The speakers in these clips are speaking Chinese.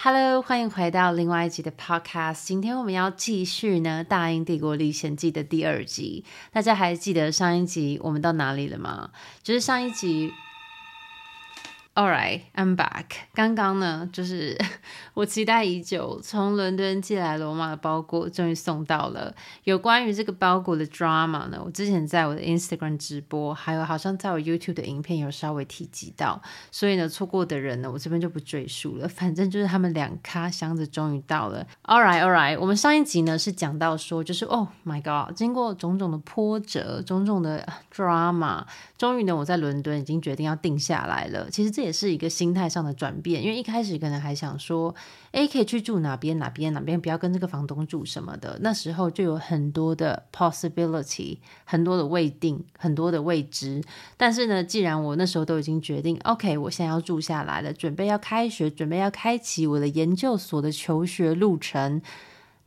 Hello，欢迎回到另外一集的 Podcast。今天我们要继续呢《大英帝国历险记》的第二集。大家还记得上一集我们到哪里了吗？就是上一集。All right, I'm back. 刚刚呢，就是 我期待已久，从伦敦寄来罗马的包裹终于送到了。有关于这个包裹的 drama 呢，我之前在我的 Instagram 直播，还有好像在我 YouTube 的影片有稍微提及到，所以呢，错过的人呢，我这边就不赘述了。反正就是他们两咖箱子终于到了。All right, all right. 我们上一集呢是讲到说，就是 Oh my God，经过种种的波折，种种的 drama，终于呢，我在伦敦已经决定要定下来了。其实这也也是一个心态上的转变，因为一开始可能还想说，诶，可以去住哪边哪边哪边，不要跟这个房东住什么的。那时候就有很多的 possibility，很多的未定，很多的未知。但是呢，既然我那时候都已经决定，OK，我现在要住下来了，准备要开学，准备要开启我的研究所的求学路程。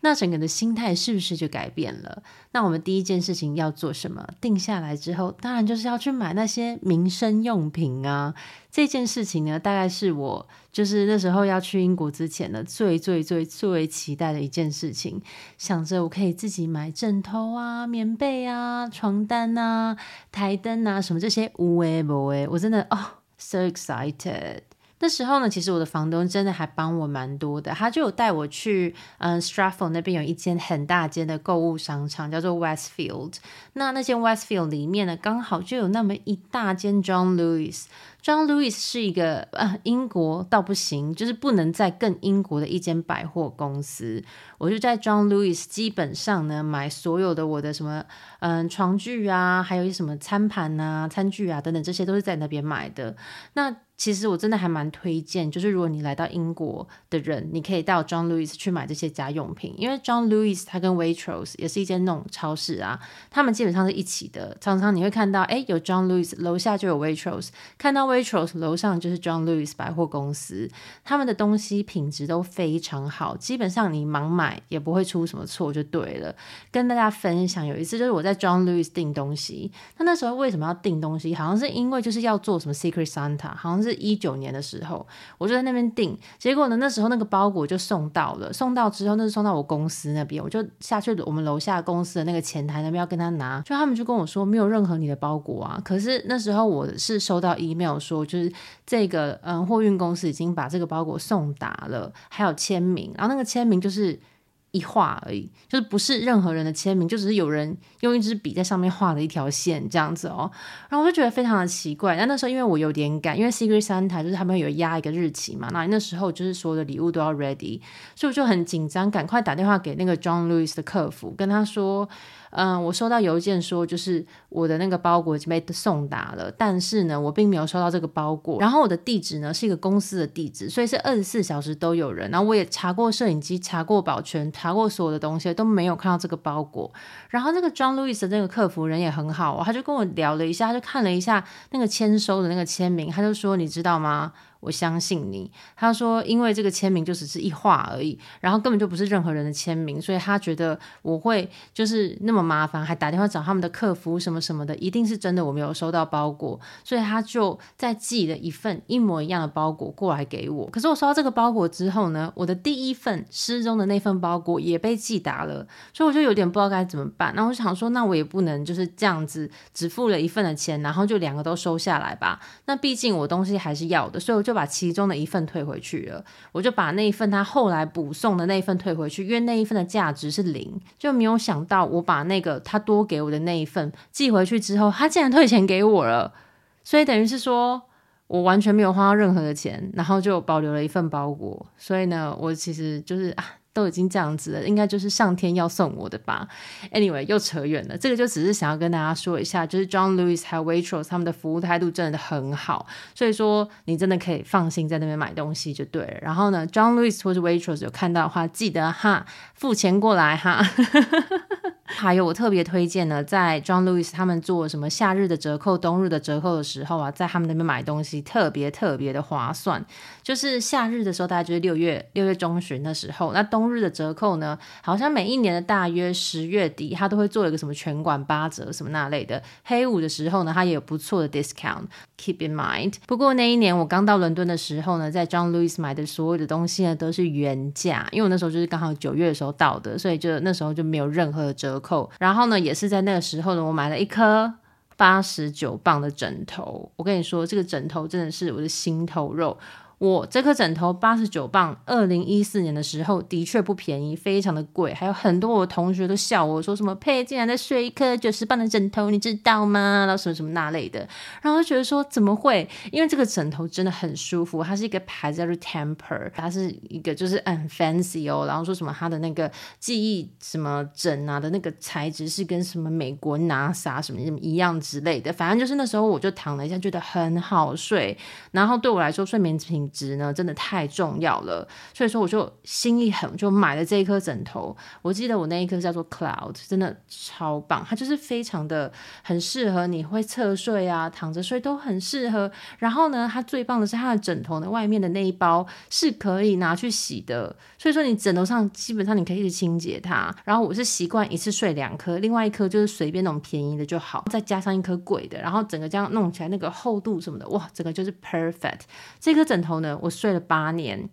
那整个的心态是不是就改变了？那我们第一件事情要做什么？定下来之后，当然就是要去买那些民生用品啊。这件事情呢，大概是我就是那时候要去英国之前呢，最最最最期待的一件事情。想着我可以自己买枕头啊、棉被啊、床单啊、台灯啊，什么这些无为不为，我真的哦，so excited。那时候呢，其实我的房东真的还帮我蛮多的，他就有带我去，嗯，Stratford 那边有一间很大间的购物商场，叫做 Westfield。那那间 Westfield 里面呢，刚好就有那么一大间 John Lewis。John Lewis 是一个呃英国到不行，就是不能再更英国的一间百货公司。我就在 John Lewis 基本上呢买所有的我的什么嗯床具啊，还有一些什么餐盘啊、餐具啊等等，这些都是在那边买的。那其实我真的还蛮推荐，就是如果你来到英国的人，你可以到 John Lewis 去买这些家用品，因为 John Lewis 它跟 Waitrose 也是一间那种超市啊，他们基本上是一起的。常常你会看到，哎，有 John Lewis 楼下就有 Waitrose，看到 Waitrose 楼上就是 John Lewis 百货公司，他们的东西品质都非常好，基本上你盲买也不会出什么错就对了。跟大家分享，有一次就是我在 John Lewis 订东西，那那时候为什么要订东西？好像是因为就是要做什么 Secret Santa，好像是。一九年的时候，我就在那边订，结果呢，那时候那个包裹就送到了。送到之后，那是送到我公司那边，我就下去我们楼下公司的那个前台那边要跟他拿，就他们就跟我说没有任何你的包裹啊。可是那时候我是收到 email 说，就是这个嗯货运公司已经把这个包裹送达了，还有签名，然后那个签名就是。一画而已，就是不是任何人的签名，就只是有人用一支笔在上面画了一条线这样子哦。然后我就觉得非常的奇怪。但那时候因为我有点赶，因为 Secret Santa 就是他们有压一个日期嘛，那那时候就是所有的礼物都要 ready，所以我就很紧张，赶快打电话给那个 John Lewis 的客服，跟他说。嗯，我收到邮件说，就是我的那个包裹已经被送达了，但是呢，我并没有收到这个包裹。然后我的地址呢是一个公司的地址，所以是二十四小时都有人。然后我也查过摄影机，查过保全，查过所有的东西，都没有看到这个包裹。然后那个 John Lewis 的那个客服人也很好哦，他就跟我聊了一下，他就看了一下那个签收的那个签名，他就说：“你知道吗？”我相信你，他说，因为这个签名就只是一画而已，然后根本就不是任何人的签名，所以他觉得我会就是那么麻烦，还打电话找他们的客服什么什么的，一定是真的我没有收到包裹，所以他就再寄了一份一模一样的包裹过来给我。可是我收到这个包裹之后呢，我的第一份失踪的那份包裹也被寄达了，所以我就有点不知道该怎么办。那我想说，那我也不能就是这样子只付了一份的钱，然后就两个都收下来吧。那毕竟我东西还是要的，所以我就。就把其中的一份退回去了，我就把那一份他后来补送的那一份退回去，因为那一份的价值是零，就没有想到我把那个他多给我的那一份寄回去之后，他竟然退钱给我了，所以等于是说我完全没有花任何的钱，然后就保留了一份包裹，所以呢，我其实就是啊。都已经这样子了，应该就是上天要送我的吧。Anyway，又扯远了。这个就只是想要跟大家说一下，就是 John Lewis 还有 Waitrose 他们的服务态度真的很好，所以说你真的可以放心在那边买东西就对了。然后呢，John Lewis 或是 Waitrose 有看到的话，记得哈付钱过来哈。还有我特别推荐呢，在 John Lewis 他们做什么夏日的折扣、冬日的折扣的时候啊，在他们那边买东西特别特别的划算。就是夏日的时候，大概就是六月六月中旬的时候，那冬日的折扣呢，好像每一年的大约十月底，他都会做一个什么全馆八折什么那类的。黑五的时候呢，他也有不错的 discount，keep in mind。不过那一年我刚到伦敦的时候呢，在 John Lewis 买的所有的东西呢，都是原价，因为我那时候就是刚好九月的时候到的，所以就那时候就没有任何的折扣。然后呢，也是在那个时候呢，我买了一颗八十九磅的枕头。我跟你说，这个枕头真的是我的心头肉。我这颗枕头八十九磅，二零一四年的时候的确不便宜，非常的贵。还有很多我同学都笑我说什么佩竟然在睡一颗九十磅的枕头，你知道吗？然后什么什么那类的，然后就觉得说怎么会？因为这个枕头真的很舒服，它是一个牌子叫做 Temper，它是一个就是很 fancy 哦。然后说什么它的那个记忆什么枕啊的那个材质是跟什么美国 NASA 什么什么一样之类的，反正就是那时候我就躺了一下，觉得很好睡。然后对我来说睡眠品值呢，真的太重要了，所以说我就心一横，就买了这一颗枕头。我记得我那一颗叫做 Cloud，真的超棒，它就是非常的很适合你会侧睡啊，躺着睡都很适合。然后呢，它最棒的是它的枕头的外面的那一包是可以拿去洗的，所以说你枕头上基本上你可以一直清洁它。然后我是习惯一次睡两颗，另外一颗就是随便那种便宜的就好，再加上一颗贵的，然后整个这样弄起来那个厚度什么的，哇，整个就是 perfect。这颗枕头呢，我睡了八年。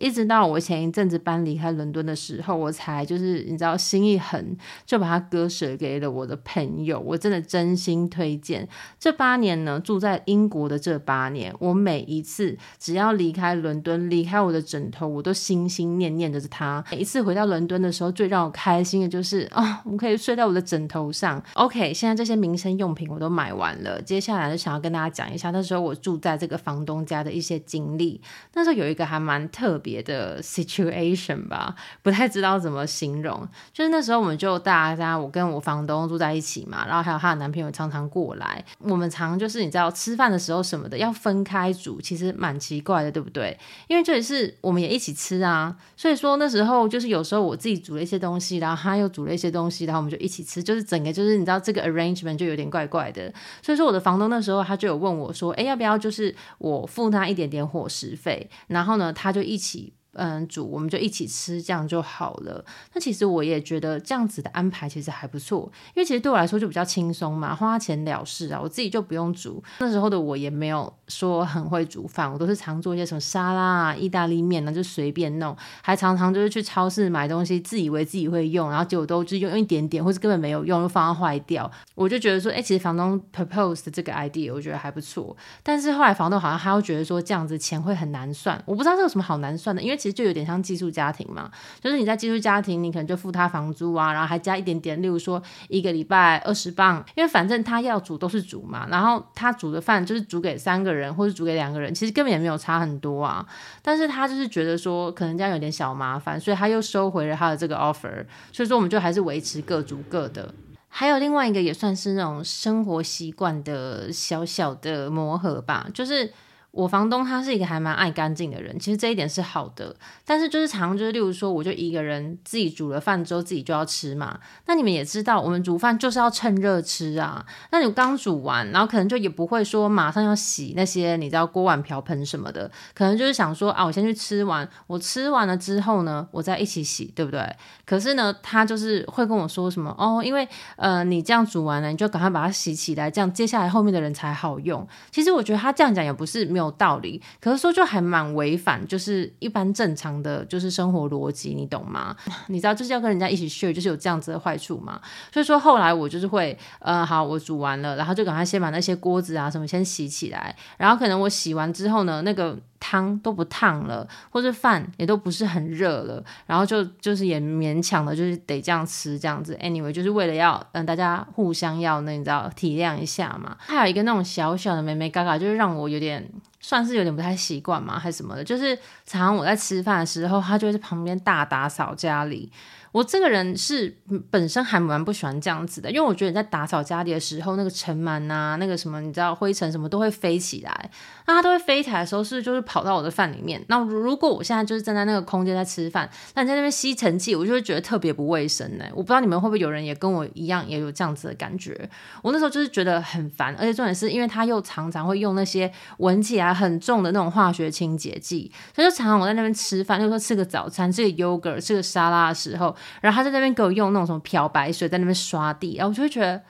一直到我前一阵子搬离开伦敦的时候，我才就是你知道心一横，就把它割舍给了我的朋友。我真的真心推荐。这八年呢，住在英国的这八年，我每一次只要离开伦敦，离开我的枕头，我都心心念念着它。每一次回到伦敦的时候，最让我开心的就是啊、哦，我可以睡在我的枕头上。OK，现在这些民生用品我都买完了，接下来就想要跟大家讲一下那时候我住在这个房东家的一些经历。那时候有一个还蛮特别。别的 situation 吧，不太知道怎么形容。就是那时候，我们就大家，我跟我房东住在一起嘛，然后还有她的男朋友常常过来。我们常就是你知道吃饭的时候什么的要分开煮，其实蛮奇怪的，对不对？因为这也是我们也一起吃啊，所以说那时候就是有时候我自己煮了一些东西，然后他又煮了一些东西，然后我们就一起吃，就是整个就是你知道这个 arrangement 就有点怪怪的。所以说我的房东那时候他就有问我说，哎，要不要就是我付他一点点伙食费，然后呢他就一起。嗯，煮我们就一起吃，这样就好了。那其实我也觉得这样子的安排其实还不错，因为其实对我来说就比较轻松嘛，花钱了事啊，我自己就不用煮。那时候的我也没有说很会煮饭，我都是常做一些什么沙拉啊、意大利面啊，就随便弄。还常常就是去超市买东西，自以为自己会用，然后结果都就用一点点，或是根本没有用，就放到坏掉。我就觉得说，哎，其实房东 propose 的这个 idea 我觉得还不错。但是后来房东好像他又觉得说，这样子钱会很难算。我不知道这有什么好难算的，因为其实就有点像寄宿家庭嘛，就是你在寄宿家庭，你可能就付他房租啊，然后还加一点点，例如说一个礼拜二十磅，因为反正他要煮都是煮嘛，然后他煮的饭就是煮给三个人或者煮给两个人，其实根本也没有差很多啊。但是他就是觉得说可能这样有点小麻烦，所以他又收回了他的这个 offer。所以说我们就还是维持各煮各的。还有另外一个也算是那种生活习惯的小小的磨合吧，就是。我房东他是一个还蛮爱干净的人，其实这一点是好的。但是就是常就是，例如说，我就一个人自己煮了饭之后自己就要吃嘛。那你们也知道，我们煮饭就是要趁热吃啊。那你刚煮完，然后可能就也不会说马上要洗那些你知道锅碗瓢盆什么的，可能就是想说啊，我先去吃完，我吃完了之后呢，我再一起洗，对不对？可是呢，他就是会跟我说什么哦，因为呃你这样煮完了，你就赶快把它洗起来，这样接下来后面的人才好用。其实我觉得他这样讲也不是没有。有道理，可是说就还蛮违反，就是一般正常的就是生活逻辑，你懂吗？你知道就是要跟人家一起 share，就是有这样子的坏处嘛。所以说后来我就是会，呃，好，我煮完了，然后就赶快先把那些锅子啊什么先洗起来，然后可能我洗完之后呢，那个。汤都不烫了，或者饭也都不是很热了，然后就就是也勉强的，就是得这样吃这样子。Anyway，就是为了要让大家互相要那你知道体谅一下嘛。还有一个那种小小的眉眉嘎嘎，就是让我有点算是有点不太习惯嘛，还是什么的。就是常常我在吃饭的时候，他就会在旁边大打扫家里。我这个人是本身还蛮不喜欢这样子的，因为我觉得你在打扫家里的时候，那个尘螨啊，那个什么，你知道灰尘什么都会飞起来。那它都会飞起来的时候，是就是跑到我的饭里面。那如果我现在就是站在那个空间在吃饭，那你在那边吸尘器，我就会觉得特别不卫生呢。我不知道你们会不会有人也跟我一样，也有这样子的感觉。我那时候就是觉得很烦，而且重点是因为他又常常会用那些闻起来很重的那种化学清洁剂，他就常常我在那边吃饭，就说吃个早餐，吃个 yogurt，吃个沙拉的时候。然后他在那边给我用那种什么漂白水在那边刷地，然后我就会觉得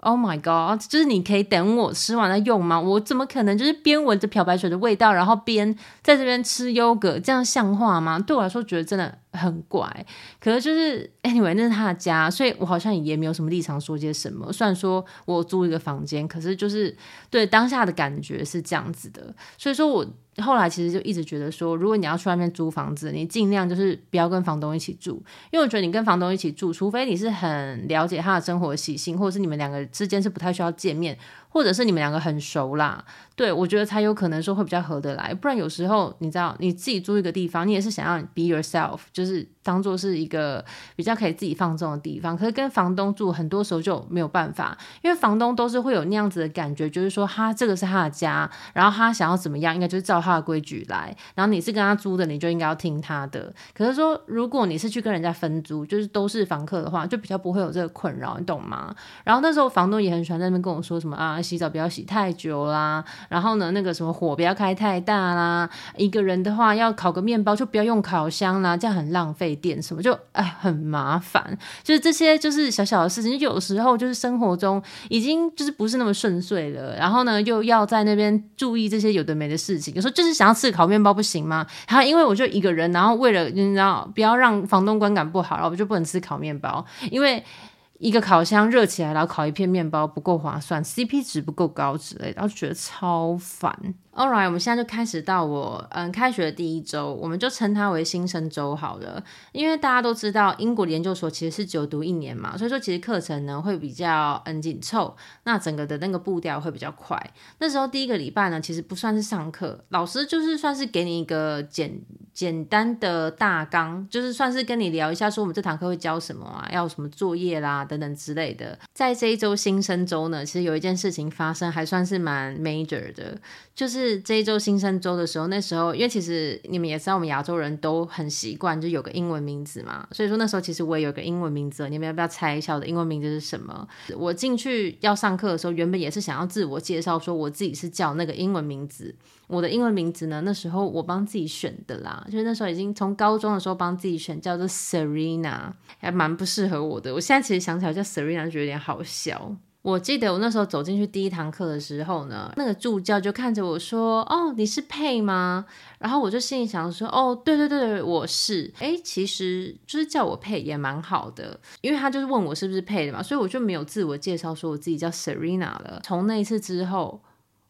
，Oh my god，就是你可以等我吃完了用吗？我怎么可能就是边闻着漂白水的味道，然后边在这边吃优格，这样像话吗？对我来说，觉得真的。很怪，可是就是 anyway，那是他的家，所以我好像也没有什么立场说些什么。虽然说我租一个房间，可是就是对当下的感觉是这样子的。所以说我后来其实就一直觉得说，如果你要去外面租房子，你尽量就是不要跟房东一起住，因为我觉得你跟房东一起住，除非你是很了解他的生活习性，或者是你们两个之间是不太需要见面。或者是你们两个很熟啦，对，我觉得才有可能说会比较合得来，不然有时候你知道你自己租一个地方，你也是想要 be yourself，就是。当做是一个比较可以自己放纵的地方，可是跟房东住很多时候就没有办法，因为房东都是会有那样子的感觉，就是说他这个是他的家，然后他想要怎么样，应该就是照他的规矩来，然后你是跟他租的，你就应该要听他的。可是说如果你是去跟人家分租，就是都是房客的话，就比较不会有这个困扰，你懂吗？然后那时候房东也很喜欢在那边跟我说什么啊，洗澡不要洗太久啦，然后呢那个什么火不要开太大啦，一个人的话要烤个面包就不要用烤箱啦，这样很浪费。电什么就哎很麻烦，就是这些就是小小的事情，有时候就是生活中已经就是不是那么顺遂了，然后呢又要在那边注意这些有的没的事情，有时候就是想要吃烤面包不行吗？然后因为我就一个人，然后为了你知道不要让房东观感不好，然后我就不能吃烤面包，因为。一个烤箱热起来，然后烤一片面包不够划算，CP 值不够高之类的，然后觉得超烦。All right，我们现在就开始到我嗯开学的第一周，我们就称它为新生周好了。因为大家都知道英国研究所其实是久读一年嘛，所以说其实课程呢会比较嗯紧凑，那整个的那个步调会比较快。那时候第一个礼拜呢，其实不算是上课，老师就是算是给你一个简简单的大纲，就是算是跟你聊一下说我们这堂课会教什么啊，要什么作业啦。等等之类的，在这一周新生周呢，其实有一件事情发生，还算是蛮 major 的，就是是这一周新生周的时候，那时候因为其实你们也知道，我们亚洲人都很习惯就有个英文名字嘛，所以说那时候其实我也有个英文名字，你们要不要猜一下我的英文名字是什么？我进去要上课的时候，原本也是想要自我介绍，说我自己是叫那个英文名字。我的英文名字呢，那时候我帮自己选的啦，就是那时候已经从高中的时候帮自己选，叫做 Serena，还蛮不适合我的。我现在其实想起来叫 Serena 就有点好笑。我记得我那时候走进去第一堂课的时候呢，那个助教就看着我说：“哦，你是佩吗？”然后我就心里想说：“哦，对对对，我是。”哎，其实就是叫我佩也蛮好的，因为他就是问我是不是佩的嘛，所以我就没有自我介绍说我自己叫 Serena 了。从那一次之后，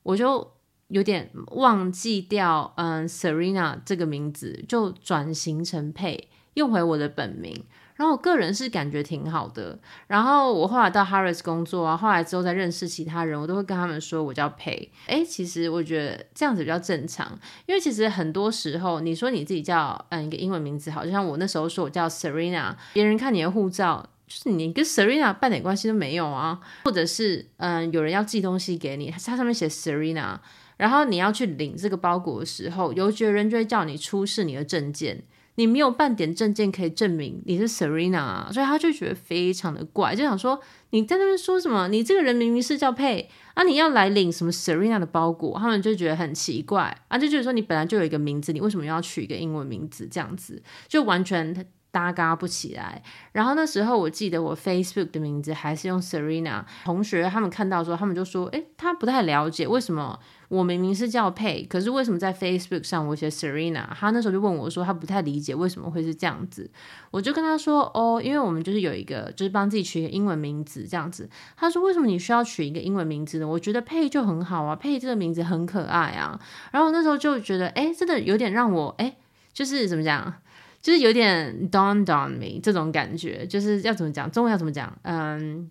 我就。有点忘记掉，嗯，Serena 这个名字就转型成佩，用回我的本名。然后我个人是感觉挺好的。然后我后来到 Harris 工作啊，后来之后再认识其他人，我都会跟他们说我叫 Pay。诶，其实我觉得这样子比较正常，因为其实很多时候你说你自己叫嗯一个英文名字，好就像我那时候说我叫 Serena，别人看你的护照，就是你跟 Serena 半点关系都没有啊。或者是嗯有人要寄东西给你，它上面写 Serena。然后你要去领这个包裹的时候，邮局人就会叫你出示你的证件，你没有半点证件可以证明你是 Serena 啊，所以他就觉得非常的怪，就想说你在那边说什么？你这个人明明是叫佩啊，你要来领什么 Serena 的包裹？他们就觉得很奇怪啊，就觉得说你本来就有一个名字，你为什么要取一个英文名字？这样子就完全。搭嘎不起来，然后那时候我记得我 Facebook 的名字还是用 Serena，同学他们看到之后，他们就说，诶，他不太了解为什么我明明是叫佩，可是为什么在 Facebook 上我写 Serena？他那时候就问我说，他不太理解为什么会是这样子，我就跟他说，哦，因为我们就是有一个，就是帮自己取一个英文名字这样子。他说，为什么你需要取一个英文名字呢？我觉得佩就很好啊，佩这个名字很可爱啊。然后我那时候就觉得，诶，真的有点让我，诶，就是怎么讲？就是有点 dawned on me 这种感觉，就是要怎么讲，中文要怎么讲？嗯，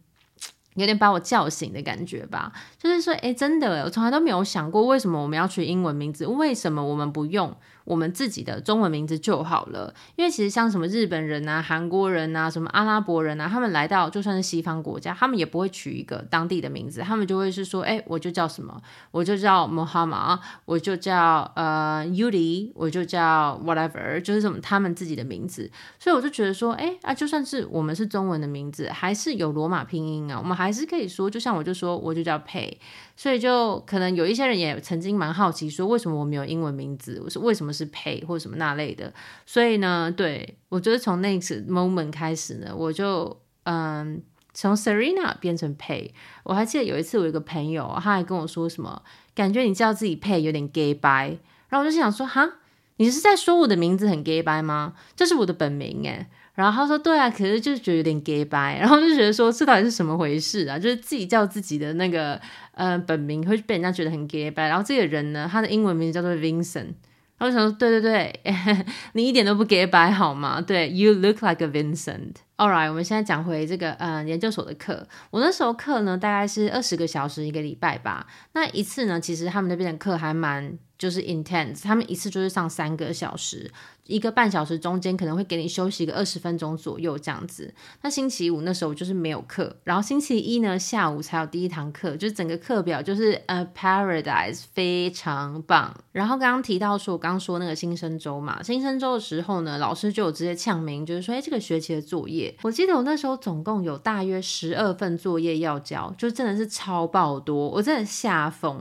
有点把我叫醒的感觉吧。就是说，哎，真的，我从来都没有想过，为什么我们要取英文名字？为什么我们不用？我们自己的中文名字就好了，因为其实像什么日本人啊、韩国人啊、什么阿拉伯人啊，他们来到就算是西方国家，他们也不会取一个当地的名字，他们就会是说，哎，我就叫什么，我就叫 Mohammad，我就叫呃 Yuli，我就叫 whatever，就是什么他们自己的名字。所以我就觉得说，哎啊，就算是我们是中文的名字，还是有罗马拼音啊，我们还是可以说，就像我就说，我就叫 Pay，。所以就可能有一些人也曾经蛮好奇，说为什么我没有英文名字？我说为什么是 Pay 或者什么那类的？所以呢，对，我觉得从那次 moment 开始呢，我就嗯，从 Serena 变成 Pay，。我还记得有一次，我有一个朋友，他还跟我说什么，感觉你叫自己 Pay 有点 gay bye。然后我就想说，哈，你是在说我的名字很 gay bye 吗？这是我的本名诶。然后他说：“对啊，可是就是觉得有点 gay 掰，然后就觉得说这到底是什么回事啊？就是自己叫自己的那个呃本名会被人家觉得很 gay 掰。然后这个人呢，他的英文名字叫做 Vincent。然后我想说，对对对，你一点都不 gay 掰好吗？对，You look like a Vincent。All right，我们现在讲回这个呃研究所的课。我那时候课呢，大概是二十个小时一个礼拜吧。那一次呢，其实他们那边的课还蛮就是 intense，他们一次就是上三个小时。”一个半小时中间可能会给你休息个二十分钟左右这样子。那星期五那时候就是没有课，然后星期一呢下午才有第一堂课，就是整个课表就是呃 paradise 非常棒。然后刚刚提到说，我刚说那个新生周嘛，新生周的时候呢，老师就有直接呛名，就是说，哎，这个学期的作业，我记得我那时候总共有大约十二份作业要交，就真的是超爆多，我真的吓疯，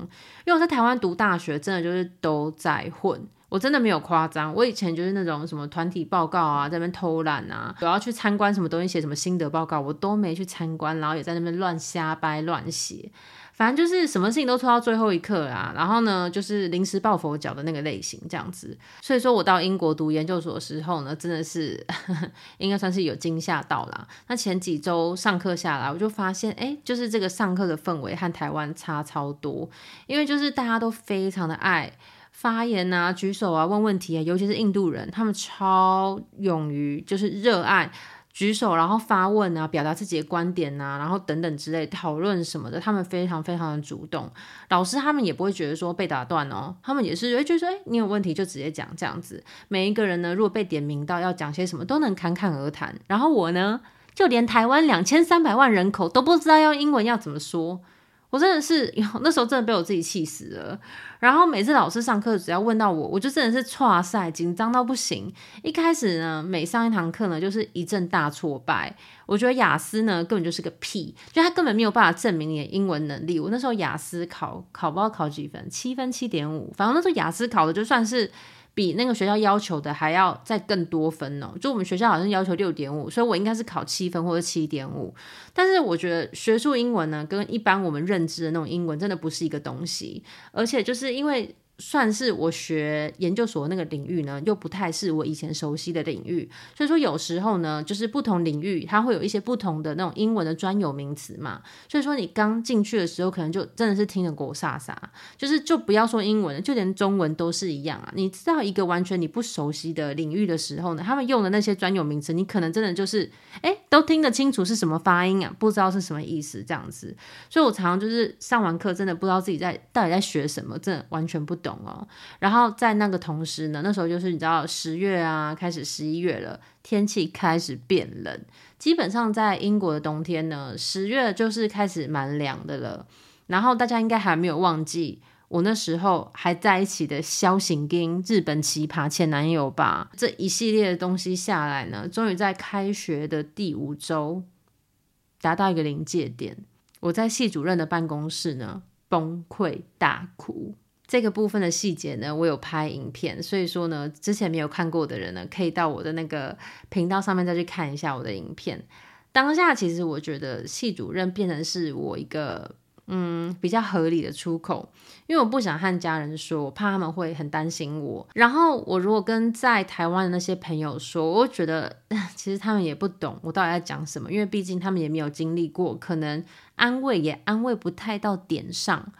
因为我在台湾读大学，真的就是都在混。我真的没有夸张，我以前就是那种什么团体报告啊，在那边偷懒啊，我要去参观什么东西，写什么心得报告，我都没去参观，然后也在那边乱瞎掰乱写，反正就是什么事情都拖到最后一刻啊。然后呢，就是临时抱佛脚的那个类型这样子。所以说我到英国读研究所的时候呢，真的是 应该算是有惊吓到啦。那前几周上课下来，我就发现，哎，就是这个上课的氛围和台湾差超多，因为就是大家都非常的爱。发言啊，举手啊，问问题啊，尤其是印度人，他们超勇于，就是热爱举手，然后发问啊，表达自己的观点啊，然后等等之类讨论什么的，他们非常非常的主动。老师他们也不会觉得说被打断哦，他们也是会觉得说，哎，你有问题就直接讲这样子。每一个人呢，如果被点名到要讲些什么，都能侃侃而谈。然后我呢，就连台湾两千三百万人口都不知道用英文要怎么说。我真的是，那时候真的被我自己气死了。然后每次老师上课，只要问到我，我就真的是剉赛，紧张到不行。一开始呢，每上一堂课呢，就是一阵大挫败。我觉得雅思呢，根本就是个屁，就他根本没有办法证明你的英文能力。我那时候雅思考考不知道考几分，七分七点五，反正那时候雅思考的就算是。比那个学校要求的还要再更多分哦，就我们学校好像要求六点五，所以我应该是考七分或者七点五。但是我觉得学术英文呢，跟一般我们认知的那种英文真的不是一个东西，而且就是因为。算是我学研究所那个领域呢，又不太是我以前熟悉的领域，所以说有时候呢，就是不同领域它会有一些不同的那种英文的专有名词嘛，所以说你刚进去的时候，可能就真的是听得狗飒飒，就是就不要说英文了，就连中文都是一样啊。你知道一个完全你不熟悉的领域的时候呢，他们用的那些专有名词，你可能真的就是哎，都听得清楚是什么发音啊，不知道是什么意思这样子。所以我常常就是上完课，真的不知道自己在到底在学什么，真的完全不懂。懂哦，然后在那个同时呢，那时候就是你知道十月啊，开始十一月了，天气开始变冷。基本上在英国的冬天呢，十月就是开始蛮凉的了。然后大家应该还没有忘记我那时候还在一起的肖行经日本奇葩前男友吧？这一系列的东西下来呢，终于在开学的第五周达到一个临界点。我在系主任的办公室呢，崩溃大哭。这个部分的细节呢，我有拍影片，所以说呢，之前没有看过的人呢，可以到我的那个频道上面再去看一下我的影片。当下其实我觉得系主任变成是我一个嗯比较合理的出口，因为我不想和家人说，我怕他们会很担心我。然后我如果跟在台湾的那些朋友说，我觉得 其实他们也不懂我到底在讲什么，因为毕竟他们也没有经历过，可能安慰也安慰不太到点上。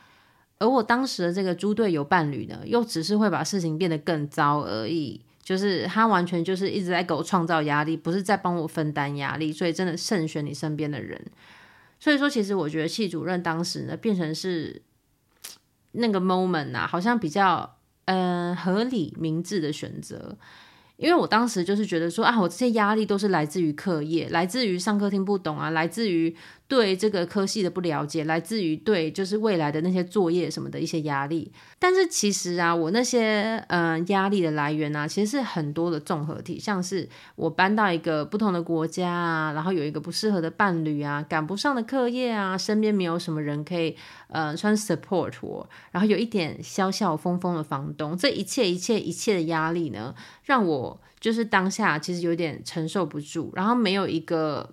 而我当时的这个猪队友伴侣呢，又只是会把事情变得更糟而已。就是他完全就是一直在给我创造压力，不是在帮我分担压力。所以真的慎选你身边的人。所以说，其实我觉得系主任当时呢，变成是那个 moment 啊，好像比较嗯、合理明智的选择。因为我当时就是觉得说啊，我这些压力都是来自于课业，来自于上课听不懂啊，来自于对这个科系的不了解，来自于对就是未来的那些作业什么的一些压力。但是其实啊，我那些嗯、压力的来源啊，其实是很多的综合体，像是我搬到一个不同的国家啊，然后有一个不适合的伴侣啊，赶不上的课业啊，身边没有什么人可以呃穿 support 我，然后有一点小小风风的房东，这一切一切一切的压力呢，让我就是当下其实有点承受不住，然后没有一个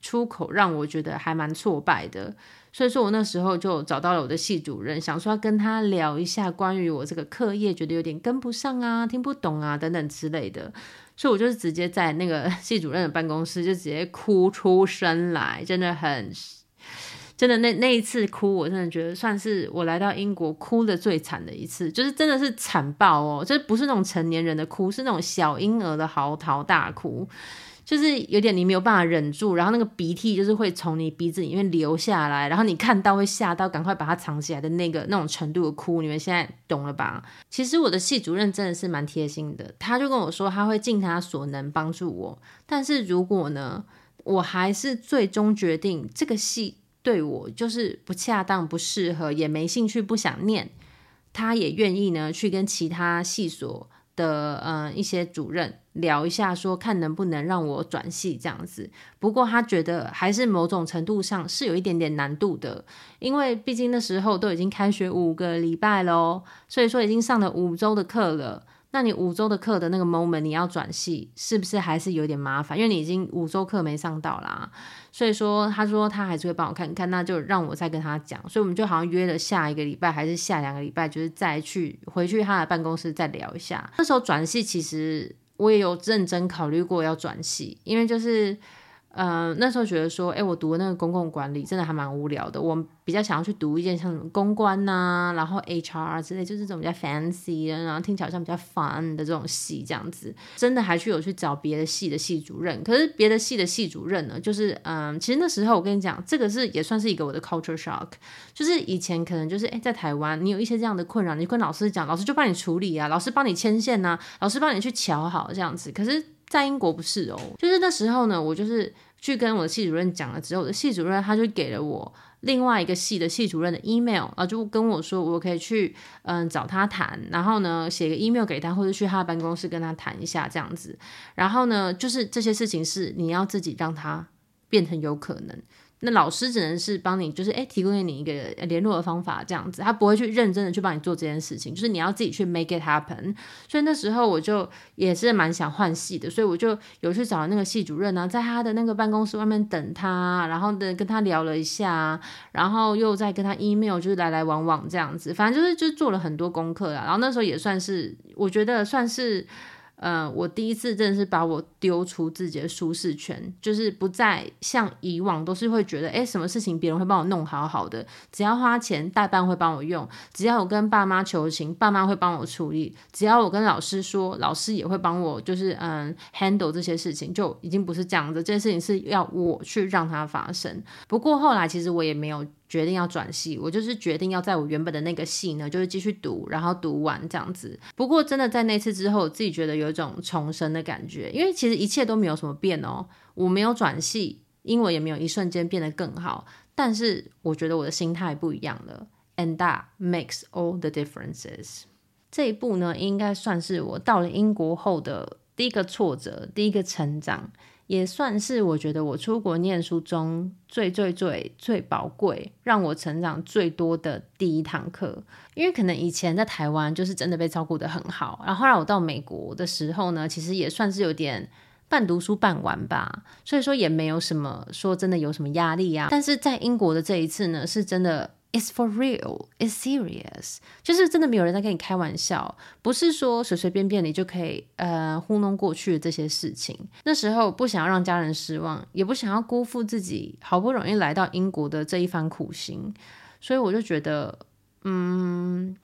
出口，让我觉得还蛮挫败的。所以说我那时候就找到了我的系主任，想说要跟他聊一下关于我这个课业，觉得有点跟不上啊，听不懂啊等等之类的。所以我就是直接在那个 系主任的办公室就直接哭出声来，真的很，真的那那一次哭，我真的觉得算是我来到英国哭的最惨的一次，就是真的是惨爆哦，就不是那种成年人的哭，是那种小婴儿的嚎啕大哭。就是有点你没有办法忍住，然后那个鼻涕就是会从你鼻子里面流下来，然后你看到会吓到，赶快把它藏起来的那个那种程度的哭，你们现在懂了吧？其实我的系主任真的是蛮贴心的，他就跟我说他会尽他所能帮助我，但是如果呢，我还是最终决定这个系对我就是不恰当、不适合，也没兴趣、不想念，他也愿意呢去跟其他系所的嗯、一些主任。聊一下，说看能不能让我转系这样子。不过他觉得还是某种程度上是有一点点难度的，因为毕竟那时候都已经开学五个礼拜喽，所以说已经上了五周的课了。那你五周的课的那个 moment 你要转系，是不是还是有点麻烦？因为你已经五周课没上到啦，所以说他说他还是会帮我看看，那就让我再跟他讲。所以我们就好像约了下一个礼拜，还是下两个礼拜，就是再去回去他的办公室再聊一下。那时候转系其实我也有认真考虑过要转系，因为就是。呃，那时候觉得说，哎，我读的那个公共管理真的还蛮无聊的。我比较想要去读一件像公关呐、然后 HR 之类，就是这种比较 fancy 的，然后听起来像比较 fun 的这种系这样子。真的还去有去找别的系的系主任，可是别的系的系主任呢，就是嗯，其实那时候我跟你讲，这个是也算是一个我的 culture shock，就是以前可能就是哎，在台湾你有一些这样的困扰，你跟老师讲，老师就帮你处理啊，老师帮你牵线呐、啊，老师帮你去乔好这样子。可是，在英国不是哦，就是那时候呢，我就是去跟我的系主任讲了之后，我的系主任他就给了我另外一个系的系主任的 email，啊就跟我说我可以去嗯找他谈，然后呢写个 email 给他，或者去他的办公室跟他谈一下这样子，然后呢就是这些事情是你要自己让他变成有可能。那老师只能是帮你，就是诶提供给你一个联络的方法这样子，他不会去认真的去帮你做这件事情，就是你要自己去 make it happen。所以那时候我就也是蛮想换系的，所以我就有去找那个系主任啊，在他的那个办公室外面等他，然后的跟他聊了一下，然后又再跟他 email，就是来来往往这样子，反正就是就做了很多功课啊。然后那时候也算是，我觉得算是。嗯、呃，我第一次真的是把我丢出自己的舒适圈，就是不再像以往都是会觉得，哎，什么事情别人会帮我弄好好的，只要花钱，代办会帮我用，只要我跟爸妈求情，爸妈会帮我处理，只要我跟老师说，老师也会帮我，就是嗯，handle 这些事情，就已经不是这样子，这件事情是要我去让它发生。不过后来其实我也没有。决定要转系，我就是决定要在我原本的那个系呢，就是继续读，然后读完这样子。不过真的在那次之后，我自己觉得有一种重生的感觉，因为其实一切都没有什么变哦。我没有转系，英文也没有一瞬间变得更好，但是我觉得我的心态不一样了，and that makes all the differences。这一步呢，应该算是我到了英国后的第一个挫折，第一个成长。也算是我觉得我出国念书中最最最最宝贵，让我成长最多的第一堂课。因为可能以前在台湾就是真的被照顾得很好，然后后来我到美国的时候呢，其实也算是有点半读书半玩吧，所以说也没有什么说真的有什么压力啊。但是在英国的这一次呢，是真的。It's for real, it's serious，就是真的没有人在跟你开玩笑，不是说随随便便你就可以呃糊弄过去的这些事情。那时候不想要让家人失望，也不想要辜负自己好不容易来到英国的这一番苦心，所以我就觉得，嗯，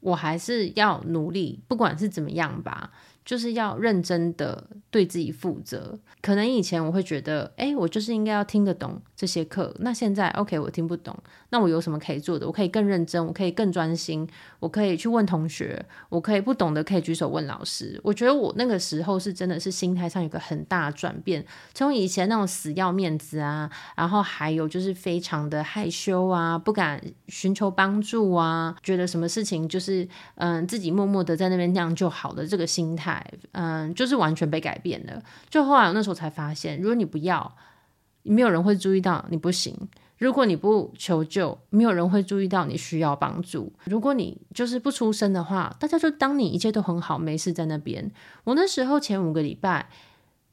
我还是要努力，不管是怎么样吧。就是要认真的对自己负责。可能以前我会觉得，哎，我就是应该要听得懂这些课，那现在 OK，我听不懂，那我有什么可以做的？我可以更认真，我可以更专心，我可以去问同学，我可以不懂的可以举手问老师。我觉得我那个时候是真的是心态上有个很大的转变，从以前那种死要面子啊，然后还有就是非常的害羞啊，不敢寻求帮助啊，觉得什么事情就是嗯自己默默的在那边那样就好了，这个心态嗯就是完全被改变了。就后来我那时候才发现，如果你不要。没有人会注意到你不行。如果你不求救，没有人会注意到你需要帮助。如果你就是不出声的话，大家就当你一切都很好，没事在那边。我那时候前五个礼拜，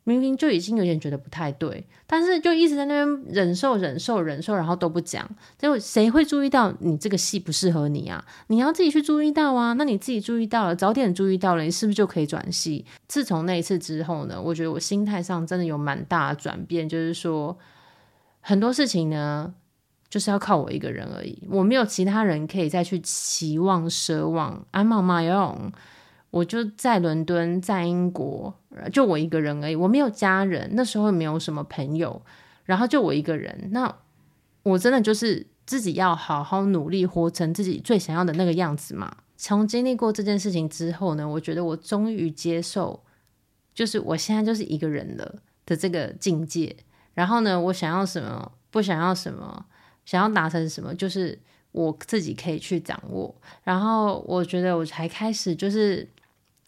明明就已经有点觉得不太对，但是就一直在那边忍受、忍受、忍受，然后都不讲。结果谁会注意到你这个戏不适合你啊？你要自己去注意到啊。那你自己注意到了，早点注意到了，你是不是就可以转戏？自从那一次之后呢，我觉得我心态上真的有蛮大的转变，就是说很多事情呢，就是要靠我一个人而已，我没有其他人可以再去期望、奢望。I'm on my own。我就在伦敦，在英国，就我一个人而已。我没有家人，那时候也没有什么朋友，然后就我一个人。那我真的就是自己要好好努力，活成自己最想要的那个样子嘛。从经历过这件事情之后呢，我觉得我终于接受，就是我现在就是一个人了的这个境界。然后呢，我想要什么，不想要什么，想要达成什么，就是我自己可以去掌握。然后我觉得我才开始就是。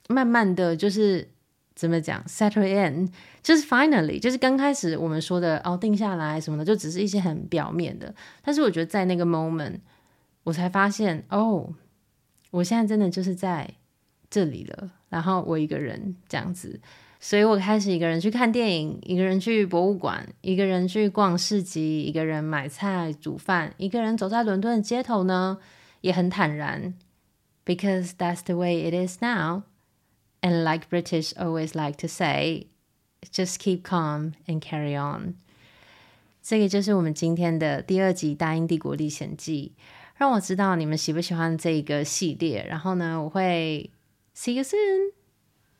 慢慢的就是怎么讲，settle in，就是 finally，就是刚开始我们说的哦，定下来什么的，就只是一些很表面的。但是我觉得在那个 moment，我才发现哦，我现在真的就是在这里了。然后我一个人这样子，所以我开始一个人去看电影，一个人去博物馆，一个人去逛市集，一个人买菜煮饭，一个人走在伦敦的街头呢，也很坦然，because that's the way it is now。And like British always like to say, just keep calm and carry on。这个就是我们今天的第二集《大英帝国历险记》，让我知道你们喜不喜欢这个系列。然后呢，我会 see you soon。